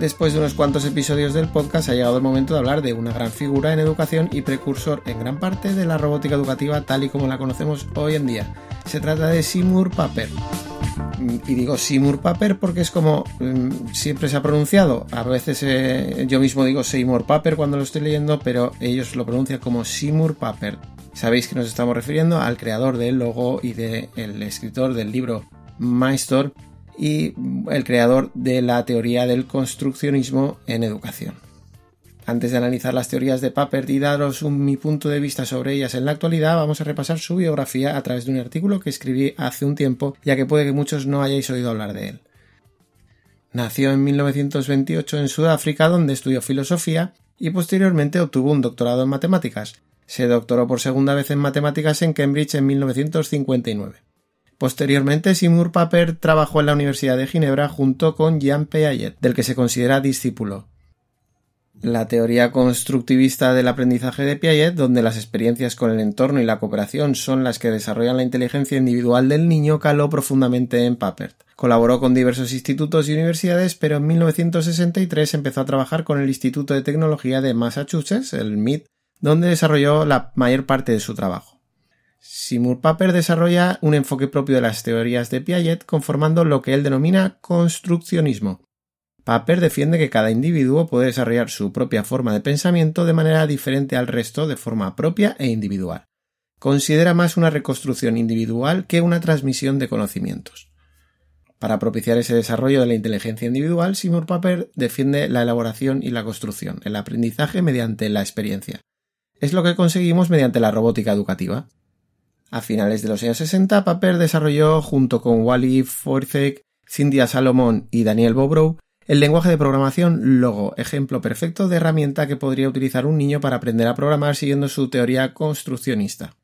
Después de unos cuantos episodios del podcast ha llegado el momento de hablar de una gran figura en educación y precursor en gran parte de la robótica educativa tal y como la conocemos hoy en día. Se trata de Seymour Papert y digo Seymour Papert porque es como mm, siempre se ha pronunciado. A veces eh, yo mismo digo Seymour Papert cuando lo estoy leyendo, pero ellos lo pronuncian como Seymour Papert. Sabéis que nos estamos refiriendo al creador del logo y del escritor del libro Maestor y el creador de la teoría del construccionismo en educación. Antes de analizar las teorías de Papert y daros mi punto de vista sobre ellas en la actualidad, vamos a repasar su biografía a través de un artículo que escribí hace un tiempo, ya que puede que muchos no hayáis oído hablar de él. Nació en 1928 en Sudáfrica, donde estudió filosofía y posteriormente obtuvo un doctorado en matemáticas. Se doctoró por segunda vez en matemáticas en Cambridge en 1959. Posteriormente, Seymour Papert trabajó en la Universidad de Ginebra junto con Jean Piaget, del que se considera discípulo la teoría constructivista del aprendizaje de Piaget, donde las experiencias con el entorno y la cooperación son las que desarrollan la inteligencia individual del niño, caló profundamente en Papert. Colaboró con diversos institutos y universidades, pero en 1963 empezó a trabajar con el Instituto de Tecnología de Massachusetts, el MIT, donde desarrolló la mayor parte de su trabajo. Seymour Papert desarrolla un enfoque propio de las teorías de Piaget, conformando lo que él denomina construccionismo, Papert defiende que cada individuo puede desarrollar su propia forma de pensamiento de manera diferente al resto de forma propia e individual. Considera más una reconstrucción individual que una transmisión de conocimientos. Para propiciar ese desarrollo de la inteligencia individual, Seymour Papert defiende la elaboración y la construcción, el aprendizaje mediante la experiencia. Es lo que conseguimos mediante la robótica educativa. A finales de los años 60, Papert desarrolló, junto con Wally Forcek, Cynthia Salomon y Daniel Bobrow, el lenguaje de programación Logo, ejemplo perfecto de herramienta que podría utilizar un niño para aprender a programar siguiendo su teoría construccionista.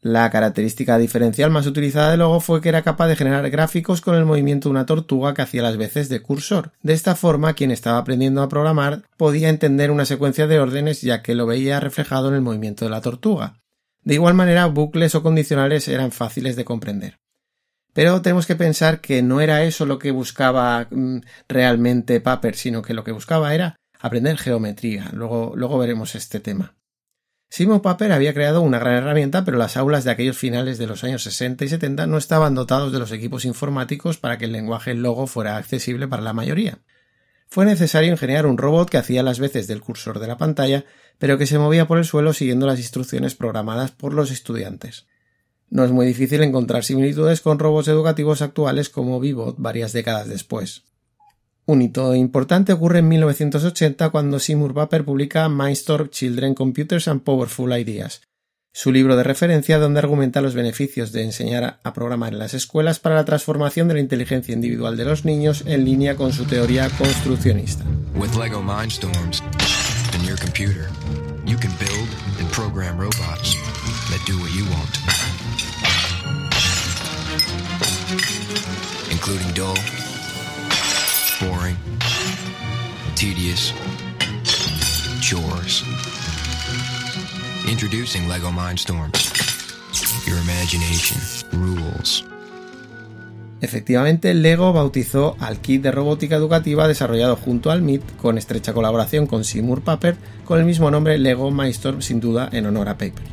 La característica diferencial más utilizada de Logo fue que era capaz de generar gráficos con el movimiento de una tortuga que hacía las veces de cursor. De esta forma, quien estaba aprendiendo a programar podía entender una secuencia de órdenes ya que lo veía reflejado en el movimiento de la tortuga. De igual manera, bucles o condicionales eran fáciles de comprender. Pero tenemos que pensar que no era eso lo que buscaba mm, realmente Paper, sino que lo que buscaba era aprender geometría. Luego, luego veremos este tema. Simon Paper había creado una gran herramienta, pero las aulas de aquellos finales de los años 60 y 70 no estaban dotados de los equipos informáticos para que el lenguaje Logo fuera accesible para la mayoría. Fue necesario ingeniar un robot que hacía las veces del cursor de la pantalla, pero que se movía por el suelo siguiendo las instrucciones programadas por los estudiantes. No es muy difícil encontrar similitudes con robots educativos actuales como Vivot varias décadas después. Un hito importante ocurre en 1980 cuando Seymour Papert publica Mindstorm Children Computers and Powerful Ideas, su libro de referencia donde argumenta los beneficios de enseñar a programar en las escuelas para la transformación de la inteligencia individual de los niños en línea con su teoría construccionista. With Lego Mindstorms in your computer, you can build and program robots that do what you want. including dull, boring, tedious chores. Introducing Lego Mindstorm. Your imagination rules. Efectivamente, Lego bautizó al kit de robótica educativa desarrollado junto al MIT con estrecha colaboración con Seymour Papert con el mismo nombre Lego Mindstorm sin duda en honor a Paper.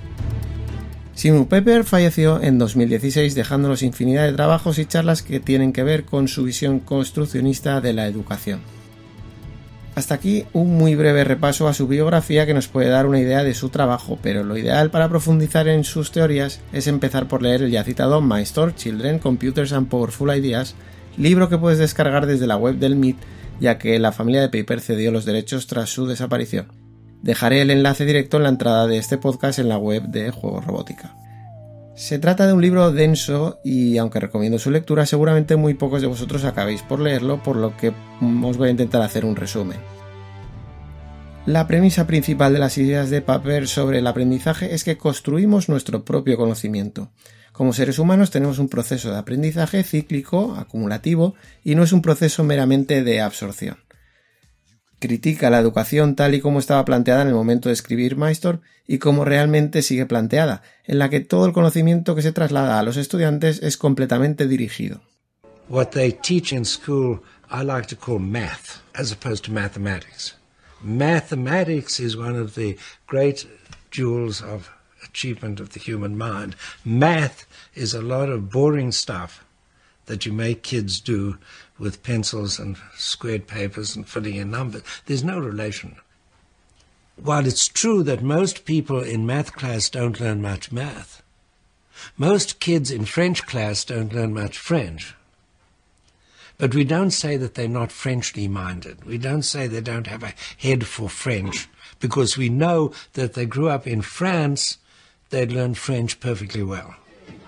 Simon Pepper falleció en 2016 dejándonos infinidad de trabajos y charlas que tienen que ver con su visión construccionista de la educación. Hasta aquí un muy breve repaso a su biografía que nos puede dar una idea de su trabajo, pero lo ideal para profundizar en sus teorías es empezar por leer el ya citado My Children, Computers and Powerful Ideas, libro que puedes descargar desde la web del MIT, ya que la familia de Paper cedió los derechos tras su desaparición. Dejaré el enlace directo en la entrada de este podcast en la web de Juegos Robótica. Se trata de un libro denso y aunque recomiendo su lectura, seguramente muy pocos de vosotros acabéis por leerlo, por lo que os voy a intentar hacer un resumen. La premisa principal de las ideas de Paper sobre el aprendizaje es que construimos nuestro propio conocimiento. Como seres humanos tenemos un proceso de aprendizaje cíclico, acumulativo, y no es un proceso meramente de absorción critica la educación tal y como estaba planteada en el momento de escribir Maestor y como realmente sigue planteada, en la que todo el conocimiento que se traslada a los estudiantes es completamente dirigido. What they teach in school, I like to call math, as opposed to mathematics. Mathematics is one of the great jewels of achievement of the human mind. Math is a lot of boring stuff that you make kids do with pencils and squared papers and filling in numbers. There's no relation. While it's true that most people in math class don't learn much math, most kids in French class don't learn much French. But we don't say that they're not Frenchly minded. We don't say they don't have a head for French because we know that they grew up in France, they'd learn French perfectly well.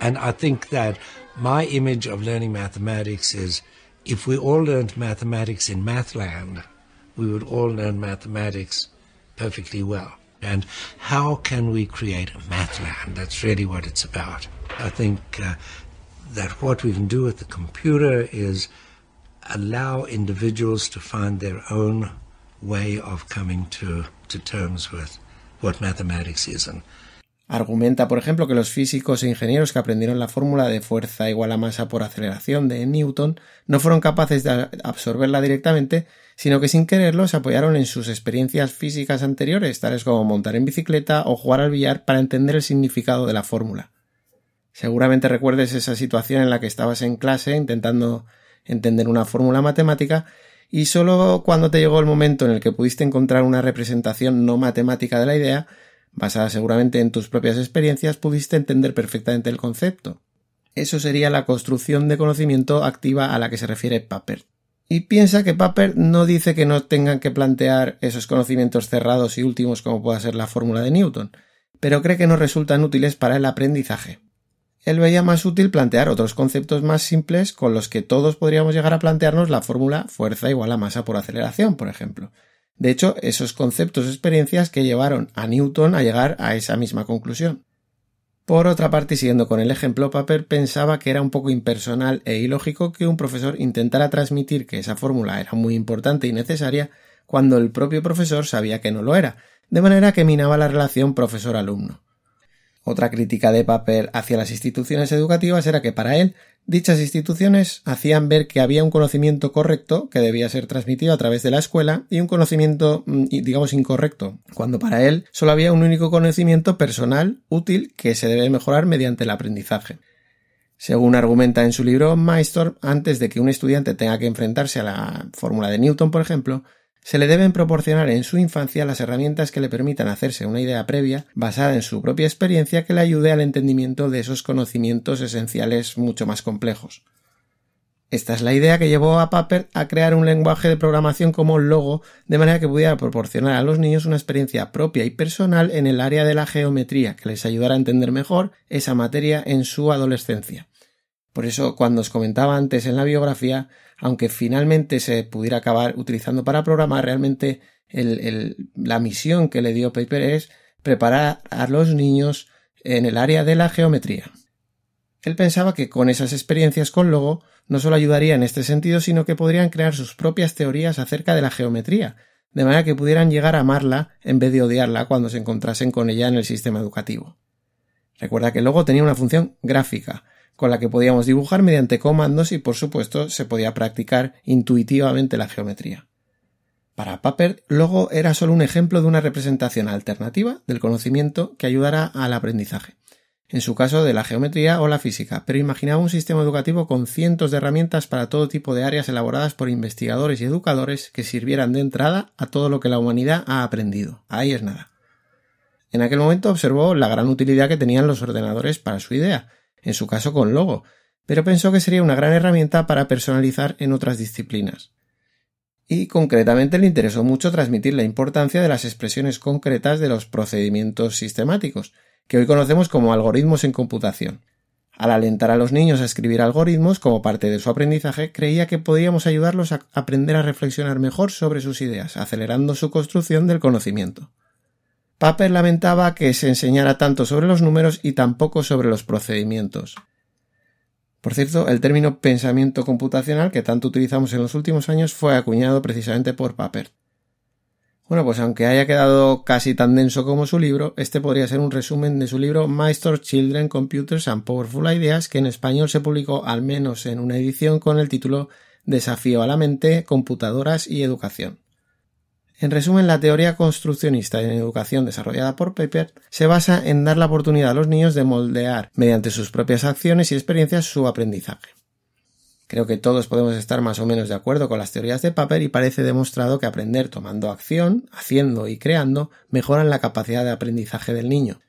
And I think that my image of learning mathematics is if we all learned mathematics in Mathland, we would all learn mathematics perfectly well. And how can we create a Mathland? That's really what it's about. I think uh, that what we can do with the computer is allow individuals to find their own way of coming to, to terms with what mathematics is. And Argumenta, por ejemplo, que los físicos e ingenieros que aprendieron la fórmula de fuerza igual a masa por aceleración de Newton no fueron capaces de absorberla directamente, sino que sin quererlo se apoyaron en sus experiencias físicas anteriores, tales como montar en bicicleta o jugar al billar para entender el significado de la fórmula. Seguramente recuerdes esa situación en la que estabas en clase intentando entender una fórmula matemática y solo cuando te llegó el momento en el que pudiste encontrar una representación no matemática de la idea, basada seguramente en tus propias experiencias, pudiste entender perfectamente el concepto. Eso sería la construcción de conocimiento activa a la que se refiere Papert. Y piensa que Papert no dice que no tengan que plantear esos conocimientos cerrados y últimos como pueda ser la fórmula de Newton, pero cree que no resultan útiles para el aprendizaje. Él veía más útil plantear otros conceptos más simples con los que todos podríamos llegar a plantearnos la fórmula fuerza igual a masa por aceleración, por ejemplo. De hecho, esos conceptos o experiencias que llevaron a Newton a llegar a esa misma conclusión. Por otra parte, siguiendo con el ejemplo, Paper pensaba que era un poco impersonal e ilógico que un profesor intentara transmitir que esa fórmula era muy importante y necesaria cuando el propio profesor sabía que no lo era, de manera que minaba la relación profesor-alumno. Otra crítica de Paper hacia las instituciones educativas era que para él dichas instituciones hacían ver que había un conocimiento correcto que debía ser transmitido a través de la escuela y un conocimiento mm, digamos incorrecto, cuando para él solo había un único conocimiento personal útil que se debe mejorar mediante el aprendizaje. Según argumenta en su libro Maestor, antes de que un estudiante tenga que enfrentarse a la fórmula de Newton, por ejemplo, se le deben proporcionar en su infancia las herramientas que le permitan hacerse una idea previa basada en su propia experiencia que le ayude al entendimiento de esos conocimientos esenciales mucho más complejos. Esta es la idea que llevó a Paper a crear un lenguaje de programación como Logo, de manera que pudiera proporcionar a los niños una experiencia propia y personal en el área de la geometría, que les ayudara a entender mejor esa materia en su adolescencia. Por eso, cuando os comentaba antes en la biografía, aunque finalmente se pudiera acabar utilizando para programar, realmente la misión que le dio Paper es preparar a los niños en el área de la geometría. Él pensaba que con esas experiencias con Logo no solo ayudaría en este sentido, sino que podrían crear sus propias teorías acerca de la geometría, de manera que pudieran llegar a amarla en vez de odiarla cuando se encontrasen con ella en el sistema educativo. Recuerda que Logo tenía una función gráfica, con la que podíamos dibujar mediante comandos y por supuesto se podía practicar intuitivamente la geometría. Para Papert, Logo era solo un ejemplo de una representación alternativa del conocimiento que ayudara al aprendizaje. en su caso de la geometría o la física, pero imaginaba un sistema educativo con cientos de herramientas para todo tipo de áreas elaboradas por investigadores y educadores que sirvieran de entrada a todo lo que la humanidad ha aprendido. Ahí es nada. En aquel momento observó la gran utilidad que tenían los ordenadores para su idea, en su caso con Logo, pero pensó que sería una gran herramienta para personalizar en otras disciplinas. Y concretamente le interesó mucho transmitir la importancia de las expresiones concretas de los procedimientos sistemáticos, que hoy conocemos como algoritmos en computación. Al alentar a los niños a escribir algoritmos como parte de su aprendizaje, creía que podíamos ayudarlos a aprender a reflexionar mejor sobre sus ideas, acelerando su construcción del conocimiento. Paper lamentaba que se enseñara tanto sobre los números y tampoco sobre los procedimientos. Por cierto, el término pensamiento computacional que tanto utilizamos en los últimos años fue acuñado precisamente por Paper. Bueno, pues aunque haya quedado casi tan denso como su libro, este podría ser un resumen de su libro Master Children, Computers and Powerful Ideas, que en español se publicó al menos en una edición con el título Desafío a la mente, computadoras y educación. En resumen, la teoría construccionista en educación desarrollada por Paper se basa en dar la oportunidad a los niños de moldear, mediante sus propias acciones y experiencias, su aprendizaje. Creo que todos podemos estar más o menos de acuerdo con las teorías de Paper y parece demostrado que aprender tomando acción, haciendo y creando mejoran la capacidad de aprendizaje del niño.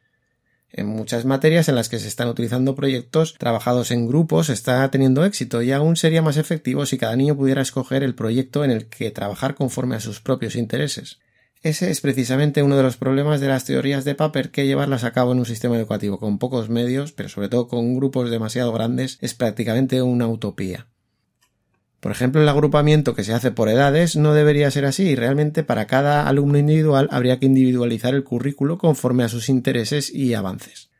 En muchas materias en las que se están utilizando proyectos trabajados en grupos está teniendo éxito y aún sería más efectivo si cada niño pudiera escoger el proyecto en el que trabajar conforme a sus propios intereses. Ese es precisamente uno de los problemas de las teorías de Paper que llevarlas a cabo en un sistema educativo con pocos medios, pero sobre todo con grupos demasiado grandes, es prácticamente una utopía. Por ejemplo, el agrupamiento que se hace por edades no debería ser así y realmente para cada alumno individual habría que individualizar el currículo conforme a sus intereses y avances.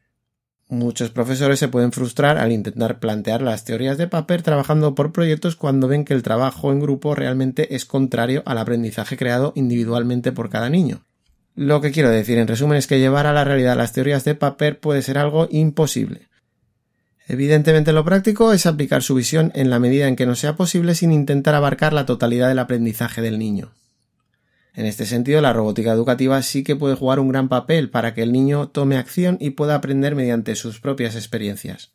Muchos profesores se pueden frustrar al intentar plantear las teorías de Paper trabajando por proyectos cuando ven que el trabajo en grupo realmente es contrario al aprendizaje creado individualmente por cada niño. Lo que quiero decir en resumen es que llevar a la realidad las teorías de Paper puede ser algo imposible. Evidentemente lo práctico es aplicar su visión en la medida en que no sea posible sin intentar abarcar la totalidad del aprendizaje del niño. En este sentido, la robótica educativa sí que puede jugar un gran papel para que el niño tome acción y pueda aprender mediante sus propias experiencias.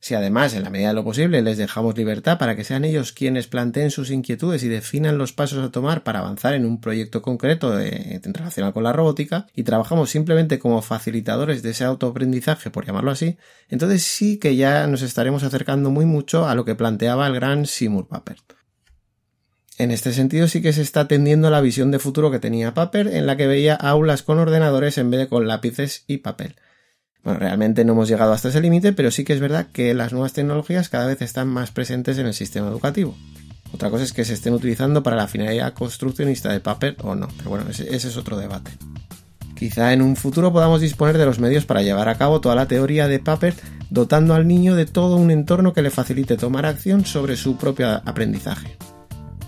Si además, en la medida de lo posible, les dejamos libertad para que sean ellos quienes planteen sus inquietudes y definan los pasos a tomar para avanzar en un proyecto concreto de, relacionado con la robótica, y trabajamos simplemente como facilitadores de ese autoaprendizaje, por llamarlo así, entonces sí que ya nos estaremos acercando muy mucho a lo que planteaba el gran Seymour Papert. En este sentido sí que se está atendiendo la visión de futuro que tenía Papert, en la que veía aulas con ordenadores en vez de con lápices y papel. Bueno, realmente no hemos llegado hasta ese límite, pero sí que es verdad que las nuevas tecnologías cada vez están más presentes en el sistema educativo. Otra cosa es que se estén utilizando para la finalidad construccionista de Paper o no, pero bueno, ese, ese es otro debate. Quizá en un futuro podamos disponer de los medios para llevar a cabo toda la teoría de Paper, dotando al niño de todo un entorno que le facilite tomar acción sobre su propio aprendizaje.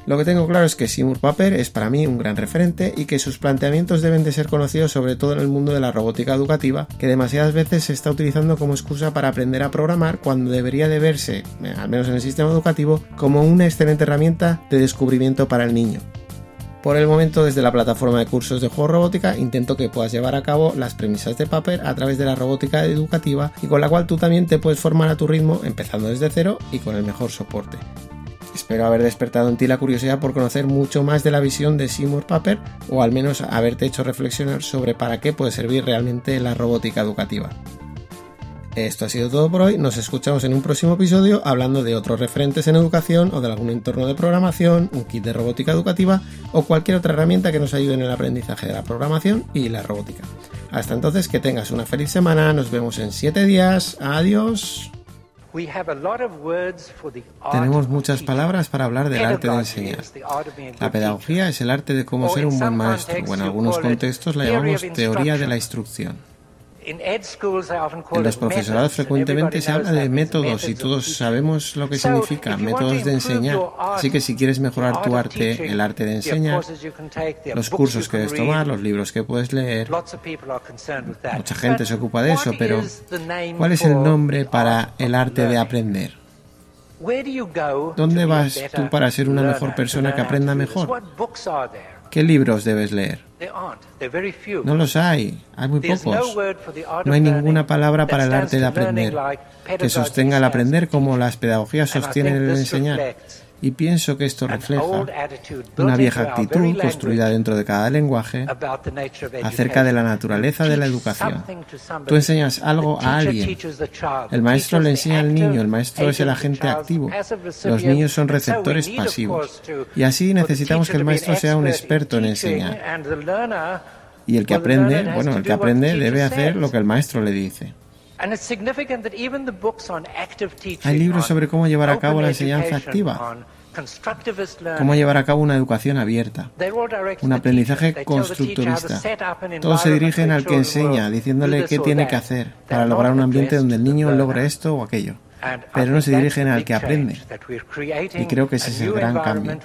Lo que tengo claro es que Seymour Papert es para mí un gran referente y que sus planteamientos deben de ser conocidos sobre todo en el mundo de la robótica educativa, que demasiadas veces se está utilizando como excusa para aprender a programar cuando debería de verse, eh, al menos en el sistema educativo, como una excelente herramienta de descubrimiento para el niño. Por el momento, desde la plataforma de cursos de juego robótica, intento que puedas llevar a cabo las premisas de Paper a través de la robótica educativa y con la cual tú también te puedes formar a tu ritmo empezando desde cero y con el mejor soporte. Espero haber despertado en ti la curiosidad por conocer mucho más de la visión de Seymour Papert o al menos haberte hecho reflexionar sobre para qué puede servir realmente la robótica educativa. Esto ha sido todo por hoy, nos escuchamos en un próximo episodio hablando de otros referentes en educación o de algún entorno de programación, un kit de robótica educativa o cualquier otra herramienta que nos ayude en el aprendizaje de la programación y la robótica. Hasta entonces que tengas una feliz semana, nos vemos en 7 días, adiós. Tenemos muchas palabras para hablar del arte de enseñar. La pedagogía es el arte de cómo ser un buen maestro, o en algunos contextos la llamamos teoría de la instrucción. En los profesorados frecuentemente se habla de métodos y todos sabemos lo que significa, métodos de enseñar. Así que si quieres mejorar tu arte, el arte de enseñar, los cursos que debes tomar, los libros que puedes leer, mucha gente se ocupa de eso, pero ¿cuál es el nombre para el arte de aprender? ¿Dónde vas tú para ser una mejor persona que aprenda mejor? ¿Qué libros debes leer? No los hay, hay muy pocos. No hay ninguna palabra para el arte de aprender que sostenga el aprender como las pedagogías sostienen el enseñar. Y pienso que esto refleja una vieja actitud construida dentro de cada lenguaje acerca de la naturaleza de la educación. Tú enseñas algo a alguien. El maestro le enseña al niño, el maestro es el agente activo. Los niños son receptores pasivos. Y así necesitamos que el maestro sea un experto en enseñar. Y el que aprende, bueno, el que aprende debe hacer lo que el maestro le dice. Hay libros sobre cómo llevar a cabo la enseñanza activa, cómo llevar a cabo una educación abierta, un aprendizaje constructurista. Todos se dirigen al que enseña, diciéndole qué tiene que hacer para lograr un ambiente donde el niño logre esto o aquello. Pero no se dirigen al que aprende. Y creo que ese es el gran cambio,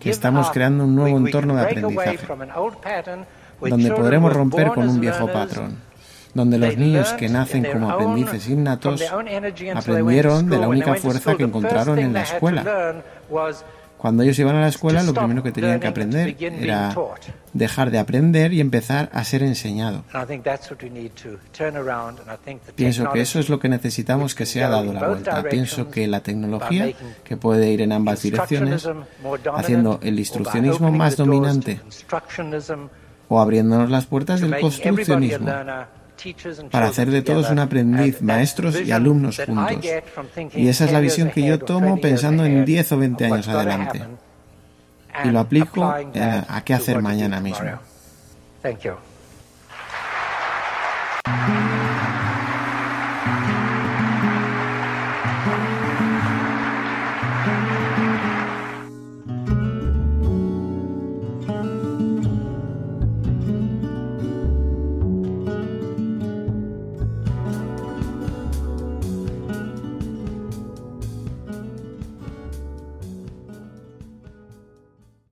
que estamos creando un nuevo entorno de aprendizaje, donde podremos romper con un viejo patrón donde los niños que nacen como aprendices innatos aprendieron de la única fuerza que encontraron en la escuela. Cuando ellos iban a la escuela, lo primero que tenían que aprender era dejar de aprender y empezar a ser enseñado. Pienso que eso es lo que necesitamos que sea dado la vuelta. Pienso que la tecnología, que puede ir en ambas direcciones, haciendo el instruccionismo más dominante o abriéndonos las puertas del construccionismo para hacer de todos un aprendiz, maestros y alumnos juntos. Y esa es la visión que yo tomo pensando en 10 o 20 años adelante. Y lo aplico a qué hacer mañana mismo.